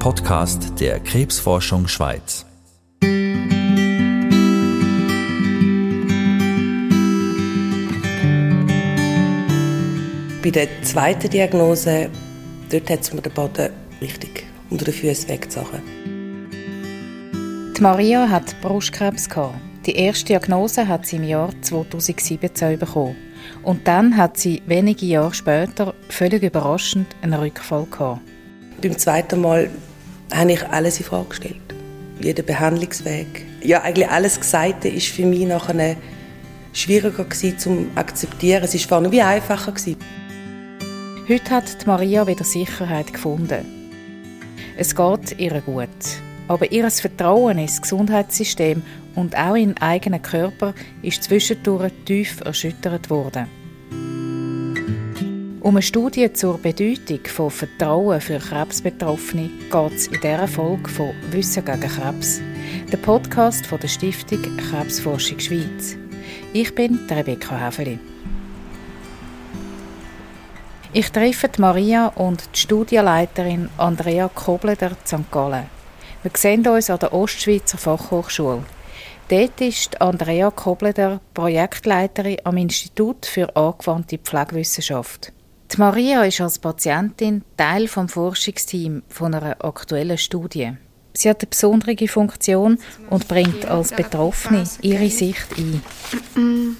Podcast der Krebsforschung Schweiz. Bei der zweiten Diagnose, dort hat es mir den Boden richtig unter den Füßen weggezogen. Die Maria hat Brustkrebs gehabt. Die erste Diagnose hat sie im Jahr 2017 bekommen. Und dann hat sie wenige Jahre später völlig überraschend einen Rückfall gehabt. Beim zweiten Mal habe ich alles in Frage gestellt. Jeden Behandlungsweg. Ja, eigentlich alles Gesagte ist für mich nachher schwieriger zu akzeptieren. Es war vorne wie einfacher gewesen. Heute hat Maria wieder Sicherheit gefunden. Es geht ihr gut. Aber ihr Vertrauen ins Gesundheitssystem und auch in den eigenen Körper ist zwischendurch tief erschüttert worden. Um eine Studie zur Bedeutung von Vertrauen für Krebsbetroffene geht es in dieser Folge von Wissen gegen Krebs, der Podcast von der Stiftung Krebsforschung Schweiz. Ich bin Rebecca Häfeli. Ich treffe Maria und die Studienleiterin Andrea Kobleder St. Gallen. Wir sehen uns an der Ostschweizer Fachhochschule. Dort ist Andrea Kobleder Projektleiterin am Institut für angewandte Pflegewissenschaft. Die Maria ist als Patientin Teil des Forschungsteams von einer aktuellen Studie. Sie hat eine besondere Funktion und bringt als Betroffene ihre Sicht ein. Vom.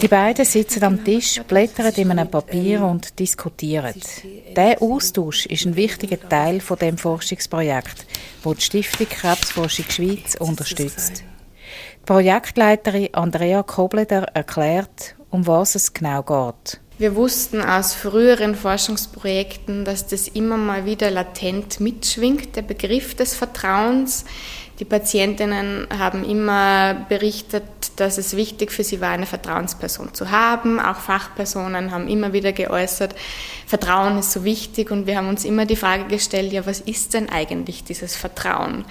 Die beiden sitzen am Tisch, blättern in einem Papier und diskutieren. Dieser Austausch ist ein wichtiger Teil von dem Forschungsprojekt, das die Stiftung Krebsforschung Schweiz unterstützt. Die Projektleiterin Andrea Kobleder erklärt, um was es genau geht. Wir wussten aus früheren Forschungsprojekten, dass das immer mal wieder latent mitschwingt, der Begriff des Vertrauens. Die Patientinnen haben immer berichtet, dass es wichtig für sie war, eine Vertrauensperson zu haben. Auch Fachpersonen haben immer wieder geäußert, Vertrauen ist so wichtig und wir haben uns immer die Frage gestellt, ja, was ist denn eigentlich dieses Vertrauen?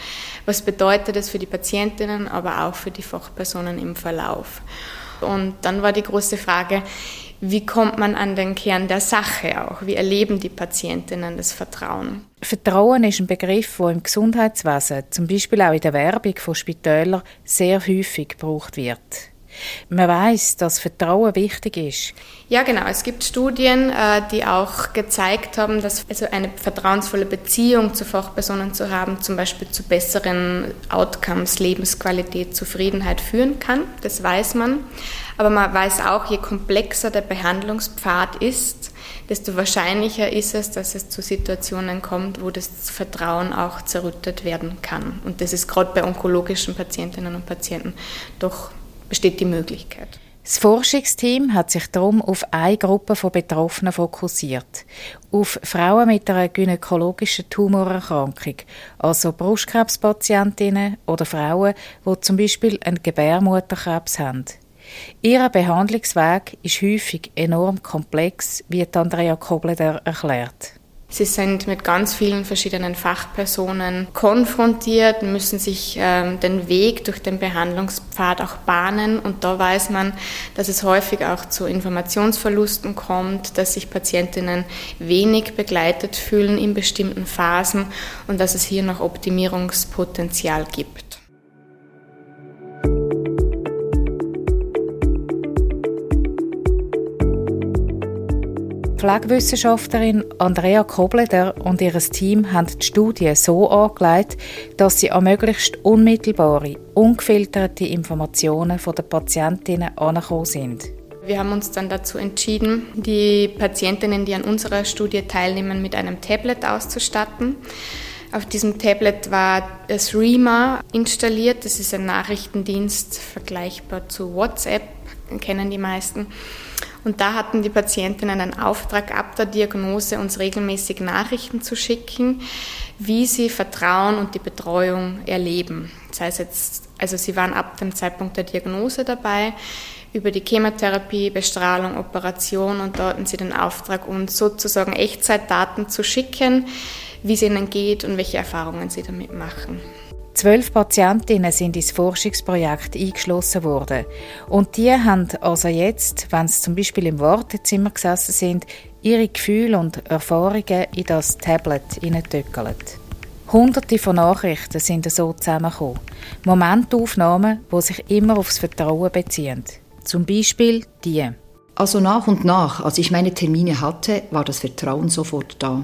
Was bedeutet es für die Patientinnen, aber auch für die Fachpersonen im Verlauf? Und dann war die große Frage, wie kommt man an den Kern der Sache auch? Wie erleben die Patientinnen das Vertrauen? Vertrauen ist ein Begriff, der im Gesundheitswesen, zum Beispiel auch in der Werbung von Spitälern, sehr häufig gebraucht wird. Man weiß, dass Vertrauen wichtig ist. Ja, genau. Es gibt Studien, äh, die auch gezeigt haben, dass also eine vertrauensvolle Beziehung zu Fachpersonen zu haben, zum Beispiel zu besseren Outcomes, Lebensqualität, Zufriedenheit führen kann. Das weiß man. Aber man weiß auch, je komplexer der Behandlungspfad ist, desto wahrscheinlicher ist es, dass es zu Situationen kommt, wo das Vertrauen auch zerrüttet werden kann. Und das ist gerade bei onkologischen Patientinnen und Patienten doch besteht die Möglichkeit. Das Forschungsteam hat sich darum auf eine Gruppe von Betroffenen fokussiert. Auf Frauen mit einer gynäkologischen Tumorerkrankung, also Brustkrebspatientinnen oder Frauen, die zum Beispiel einen Gebärmutterkrebs haben. Ihr Behandlungsweg ist häufig enorm komplex, wie Andrea Kobleder erklärt. Sie sind mit ganz vielen verschiedenen Fachpersonen konfrontiert, müssen sich ähm, den Weg durch den Behandlungspfad auch bahnen. Und da weiß man, dass es häufig auch zu Informationsverlusten kommt, dass sich Patientinnen wenig begleitet fühlen in bestimmten Phasen und dass es hier noch Optimierungspotenzial gibt. Pflegewissenschaftlerin Andrea Kobleder und ihr Team haben die Studie so angelegt, dass sie an möglichst unmittelbare, ungefilterte Informationen den Patientinnen angekommen sind. Wir haben uns dann dazu entschieden, die Patientinnen, die an unserer Studie teilnehmen, mit einem Tablet auszustatten. Auf diesem Tablet war das REMA installiert. Das ist ein Nachrichtendienst vergleichbar zu WhatsApp, kennen die meisten. Und da hatten die Patientinnen einen Auftrag ab der Diagnose, uns regelmäßig Nachrichten zu schicken, wie sie Vertrauen und die Betreuung erleben. Das heißt jetzt, also sie waren ab dem Zeitpunkt der Diagnose dabei, über die Chemotherapie, Bestrahlung, Operation und da hatten sie den Auftrag, uns sozusagen Echtzeitdaten zu schicken, wie es ihnen geht und welche Erfahrungen sie damit machen. Zwölf Patientinnen sind ins Forschungsprojekt eingeschlossen worden. Und die haben also jetzt, wenn sie zum Beispiel im Wartezimmer gesessen sind, ihre Gefühle und Erfahrungen in das Tablet hineintöckelt. Hunderte von Nachrichten sind so zusammengekommen. Momentaufnahmen, die sich immer aufs Vertrauen beziehen. Zum Beispiel die. Also nach und nach, als ich meine Termine hatte, war das Vertrauen sofort da.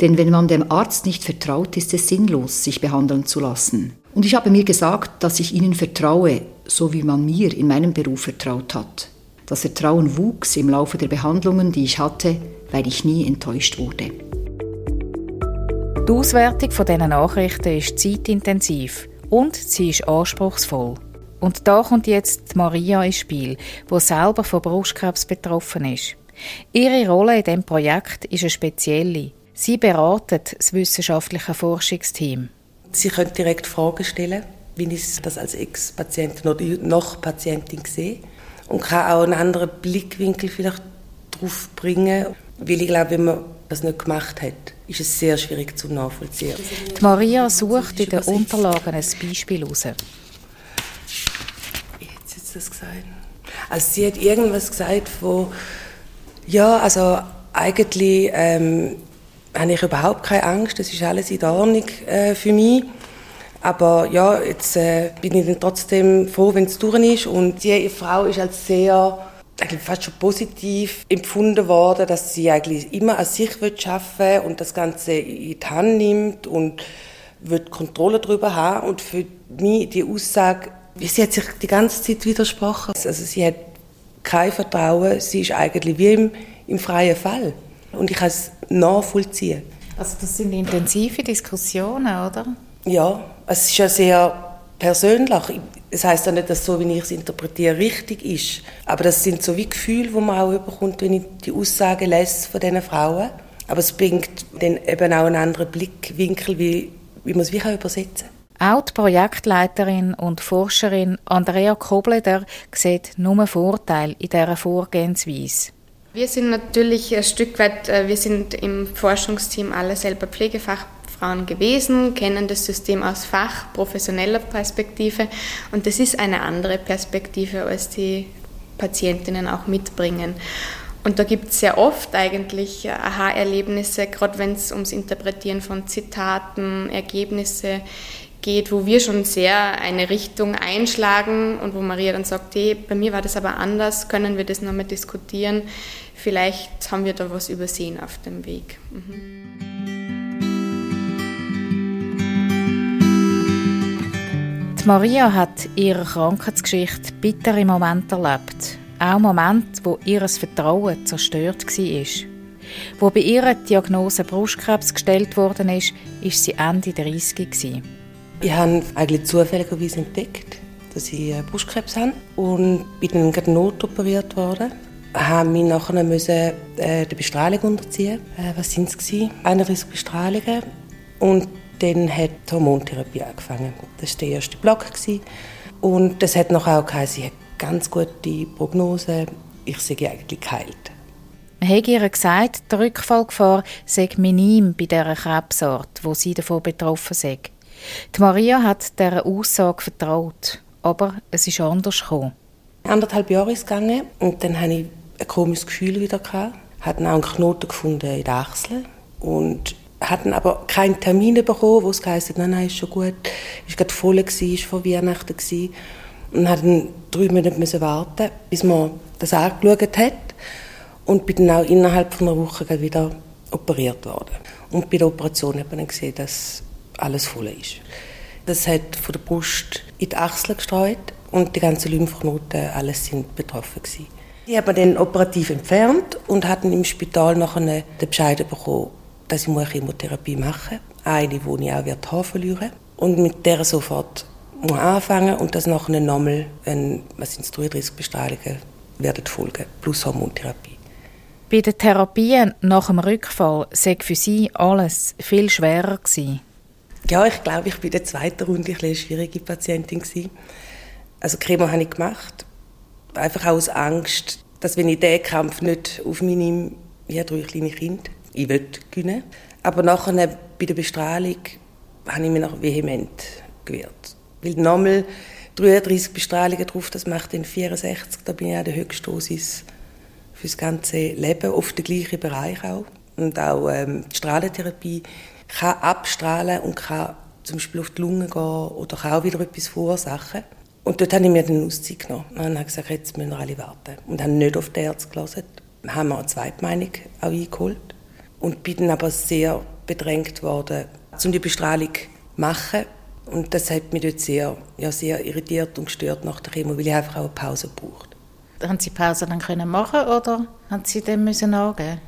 Denn wenn man dem Arzt nicht vertraut, ist es sinnlos, sich behandeln zu lassen. Und ich habe mir gesagt, dass ich ihnen vertraue, so wie man mir in meinem Beruf vertraut hat. Das Vertrauen wuchs im Laufe der Behandlungen, die ich hatte, weil ich nie enttäuscht wurde. Die Auswertung dieser Nachrichten ist zeitintensiv und sie ist anspruchsvoll. Und da kommt jetzt Maria ins Spiel, wo selber von Brustkrebs betroffen ist. Ihre Rolle in diesem Projekt ist eine spezielle. Sie beratet das wissenschaftliche Forschungsteam. Sie können direkt Fragen stellen, wie ich das als Ex-Patientin oder noch Patientin sehe und kann auch einen anderen Blickwinkel vielleicht darauf bringen, weil ich glaube, wenn man das nicht gemacht hat, ist es sehr schwierig zu nachvollziehen. Die Maria sucht in den Unterlagen ein Beispiel heraus. Wie hat sie jetzt das gesagt? Also sie hat irgendwas gesagt, wo ja, also eigentlich ähm, habe ich überhaupt keine Angst, das ist alles in Ordnung äh, für mich. Aber ja, jetzt äh, bin ich dann trotzdem froh, wenn es durch ist. Und die Frau ist als sehr eigentlich fast schon positiv empfunden worden, dass sie eigentlich immer an sich arbeiten will und das Ganze in die Hand nimmt und wird Kontrolle darüber haben. Und für mich die Aussage, sie hat sich die ganze Zeit widersprochen. Also sie hat kein Vertrauen, sie ist eigentlich wie im, im freien Fall. Und ich kann es nachvollziehen. Also das sind intensive Diskussionen, oder? Ja, es ist ja sehr persönlich. Das heißt ja nicht, dass so, wie ich es interpretiere, richtig ist. Aber das sind so wie Gefühle, die man auch bekommt, wenn ich die Aussagen lese von diesen Frauen. Aber es bringt dann eben auch einen anderen Blickwinkel, wie, wie man es wie übersetzen kann. Auch die Projektleiterin und Forscherin Andrea Kobleder sieht nur Vorteile in dieser Vorgehensweise. Wir sind natürlich ein Stück weit, äh, wir sind im Forschungsteam alle selber Pflegefach Frauen gewesen, kennen das System aus Fach, professioneller Perspektive und das ist eine andere Perspektive, als die Patientinnen auch mitbringen. Und da gibt es sehr oft eigentlich Aha-Erlebnisse, gerade wenn es ums Interpretieren von Zitaten, Ergebnisse geht, wo wir schon sehr eine Richtung einschlagen und wo Maria dann sagt, hey, bei mir war das aber anders, können wir das nochmal diskutieren? Vielleicht haben wir da was übersehen auf dem Weg. Mhm. Maria hat ihre Krankheitsgeschichte bittere Momente erlebt. Auch Momente, wo ihr Vertrauen zerstört war. Wo bei ihrer Diagnose Brustkrebs gestellt worden ist, ist sie Ende 30 gewesen. Ich habe eigentlich zufälligerweise entdeckt, dass ich Brustkrebs habe und bin dann gerade notoperiert worden. Ich musste mich nachher müssen, äh, der Bestrahlung unterziehen. Äh, was waren es? 31 Bestrahlungen. Und dann hat die Hormontherapie angefangen. Das war der erste Block. Und das hat noch auch geheißen, sie hat ganz gute Prognose. Ich sehe eigentlich geheilt. Man hat ihr gesagt, die Rückfallgefahr sei minim bei dieser Krebsart, wo sie davon betroffen sei. Die Maria hat dieser Aussage vertraut, aber es ist anders gekommen. Anderthalb Jahre ist gegangen und dann hatte ich ein komisches Gefühl wieder. Ich habe auch einen Knoten gefunden in den Achseln und hatten aber keinen Termin bekommen, wo es geheißen nein, nein, ist schon gut. War gerade voll, gewesen, ist vor Weihnachten. Gewesen. Und hatten drei Monate warten, bis man das angeschaut hat. Und bin dann auch innerhalb von einer Woche wieder operiert worden. Und bei der Operation hat dann gesehen, dass alles voll ist. Das hat von der Brust in die Achseln gestreut und die ganzen Lymphknoten, alles sind betroffen gewesen. Die hat man dann operativ entfernt und hatten im Spital noch den Bescheid bekommen, dass ich eine Chemotherapie machen muss. Eine, die ich auch wird Haar verlieren Und mit der sofort muss anfangen und das nachher nochmal, wenn, was sind 33 Bestrahlungen, werden folgen, plus Hormontherapie. Bei den Therapien nach dem Rückfall sei für Sie alles viel schwerer gewesen. Ja, ich glaube, ich war in der zweiten Runde eine schwierige Patientin gewesen. Also Chemo habe ich gemacht, einfach aus Angst, dass wenn ich diesen Kampf nicht auf nehme, wie drei kleine Kinder, ich will gewinnen. Aber nachher bei der Bestrahlung habe ich mich noch vehement gewehrt. Weil nochmal 33 Bestrahlungen drauf, das macht dann 64, da bin ich an der Höchstdosis fürs ganze Leben, oft der gleiche Bereich auch. Und auch ähm, die Strahlentherapie kann abstrahlen und kann zum Beispiel auf die Lunge gehen oder kann auch wieder etwas verursachen. Und dort habe ich mir dann Auszeit genommen und habe gesagt, jetzt müssen wir alle warten. Und habe nicht auf die Ärzte gelassen. Haben wir eine zweite Meinung auch eingeholt. Und bin dann aber sehr bedrängt worden, um die Bestrahlung zu machen. Und das hat mich dort sehr, ja, sehr irritiert und gestört nach der Chemo, weil ich einfach auch eine Pause braucht. Haben Sie Pause dann können machen oder haben Sie dem müssen angeben?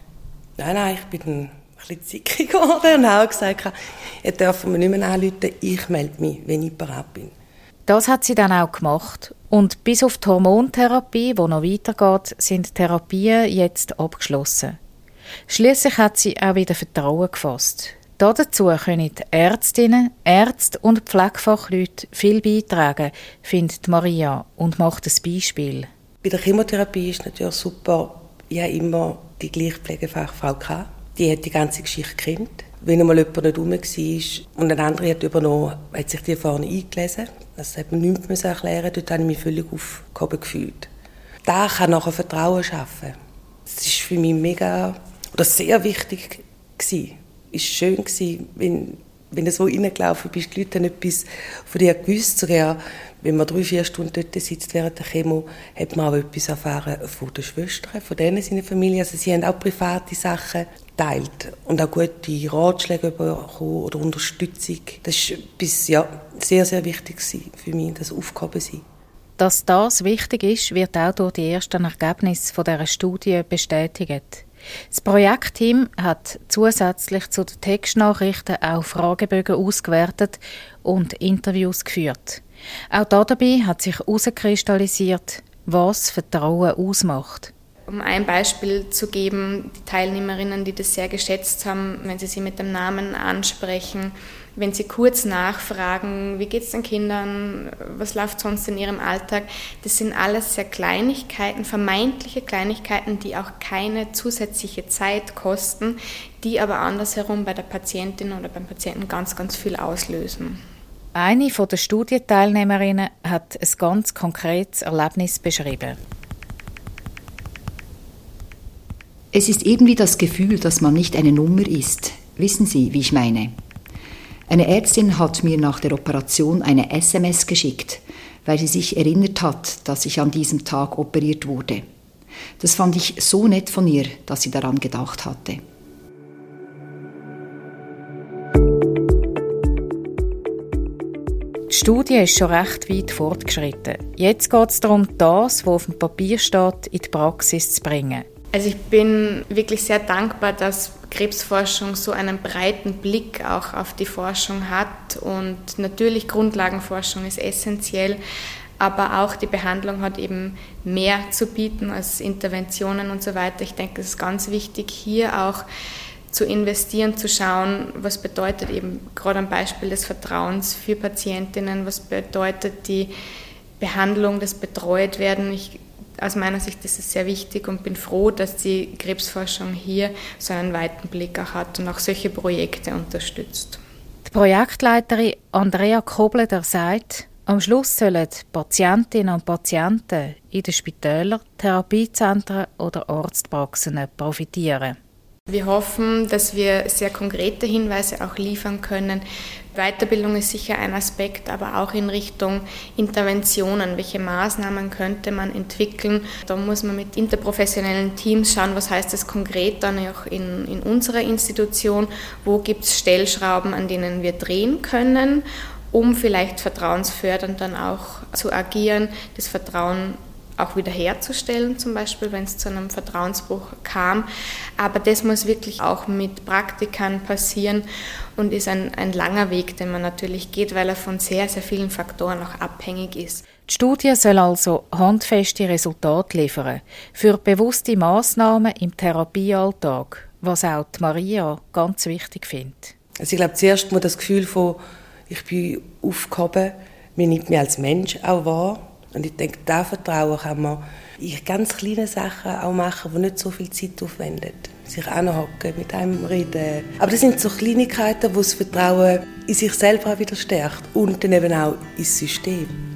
Nein, nein, ich bin dann ein bisschen zickig geworden und habe gesagt, ihr dürft mir nicht mehr anrufen, ich melde mich, wenn ich bereit bin. Das hat sie dann auch gemacht. Und bis auf die Hormontherapie, die noch weitergeht, sind Therapien jetzt abgeschlossen. Schließlich hat sie auch wieder Vertrauen gefasst. Dazu können Ärztinnen, Ärzte und Pflegefachleute viel beitragen, findet Maria und macht ein Beispiel. Bei der Chemotherapie ist natürlich super, ich habe immer die gleiche Pflegefachfrau gehabt. Die hat die ganze Geschichte gekannt. Wenn einmal jemand nicht rum war und ein anderer hat übernommen, hat sich die vorne eingelesen. Das hat man nichts erklären Dort habe ich mich völlig aufgehoben gefühlt. Da kann nachher Vertrauen schaffen. Das ist für mich mega oder sehr wichtig. Es war schön wenn, wenn du so reingelaufen bist, die Leute haben etwas von dir gewusst. Sogar wenn man drei, vier Stunden dort sitzt während der Chemo, hat man auch etwas erfahren von den Schwestern, von denen seiner Familie. Also sie haben auch private Sachen teilt und auch gute Ratschläge bekommen oder Unterstützung. Das war ja, sehr, sehr wichtig für mich, das Aufgaben sein. Dass das wichtig ist, wird auch durch die ersten Ergebnisse dieser Studie bestätigt. Das Projektteam hat zusätzlich zu den Textnachrichten auch Fragebögen ausgewertet und Interviews geführt. Auch dabei hat sich herauskristallisiert, was Vertrauen ausmacht. Um ein Beispiel zu geben, die Teilnehmerinnen, die das sehr geschätzt haben, wenn sie sie mit dem Namen ansprechen, wenn sie kurz nachfragen, wie geht es den Kindern, was läuft sonst in ihrem Alltag, das sind alles sehr Kleinigkeiten, vermeintliche Kleinigkeiten, die auch keine zusätzliche Zeit kosten, die aber andersherum bei der Patientin oder beim Patienten ganz, ganz viel auslösen. Eine der Studienteilnehmerinnen hat ein ganz konkretes Erlebnis beschrieben. Es ist irgendwie das Gefühl, dass man nicht eine Nummer ist. Wissen Sie, wie ich meine? Eine Ärztin hat mir nach der Operation eine SMS geschickt, weil sie sich erinnert hat, dass ich an diesem Tag operiert wurde. Das fand ich so nett von ihr, dass sie daran gedacht hatte. Die Studie ist schon recht weit fortgeschritten. Jetzt geht es darum, das, was auf dem Papier steht, in die Praxis zu bringen. Also ich bin wirklich sehr dankbar, dass Krebsforschung so einen breiten Blick auch auf die Forschung hat und natürlich Grundlagenforschung ist essentiell, aber auch die Behandlung hat eben mehr zu bieten als Interventionen und so weiter. Ich denke, es ist ganz wichtig, hier auch zu investieren, zu schauen, was bedeutet eben gerade am Beispiel des Vertrauens für Patientinnen, was bedeutet die Behandlung, das Betreutwerden. Ich aus meiner Sicht ist es sehr wichtig und bin froh, dass die Krebsforschung hier so einen weiten Blick auch hat und auch solche Projekte unterstützt. Die Projektleiterin Andrea Kobler sagt, am Schluss sollen Patientinnen und Patienten in den Spitälern, Therapiezentren oder Arztpraxen profitieren. Wir hoffen, dass wir sehr konkrete Hinweise auch liefern können. Weiterbildung ist sicher ein Aspekt, aber auch in Richtung Interventionen. Welche Maßnahmen könnte man entwickeln? Da muss man mit interprofessionellen Teams schauen, was heißt das konkret dann auch in, in unserer Institution? Wo gibt es Stellschrauben, an denen wir drehen können? um vielleicht vertrauensfördernd dann auch zu agieren, das Vertrauen auch wiederherzustellen, zum Beispiel, wenn es zu einem Vertrauensbruch kam. Aber das muss wirklich auch mit Praktikern passieren und ist ein, ein langer Weg, den man natürlich geht, weil er von sehr, sehr vielen Faktoren auch abhängig ist. Die Studie soll also handfeste Resultate liefern für bewusste Maßnahmen im Therapiealltag, was auch die Maria ganz wichtig findet. Also ich glaube, zuerst mal das Gefühl von, ich bin aufgehoben, man nimmt mich als Mensch auch wahr und ich denke, da Vertrauen kann man in ganz kleinen Sachen auch machen, die nicht so viel Zeit aufwenden. Sich anhocken, mit einem reden. Aber das sind so Kleinigkeiten, wo das Vertrauen in sich selber auch wieder stärkt und dann eben auch ins System.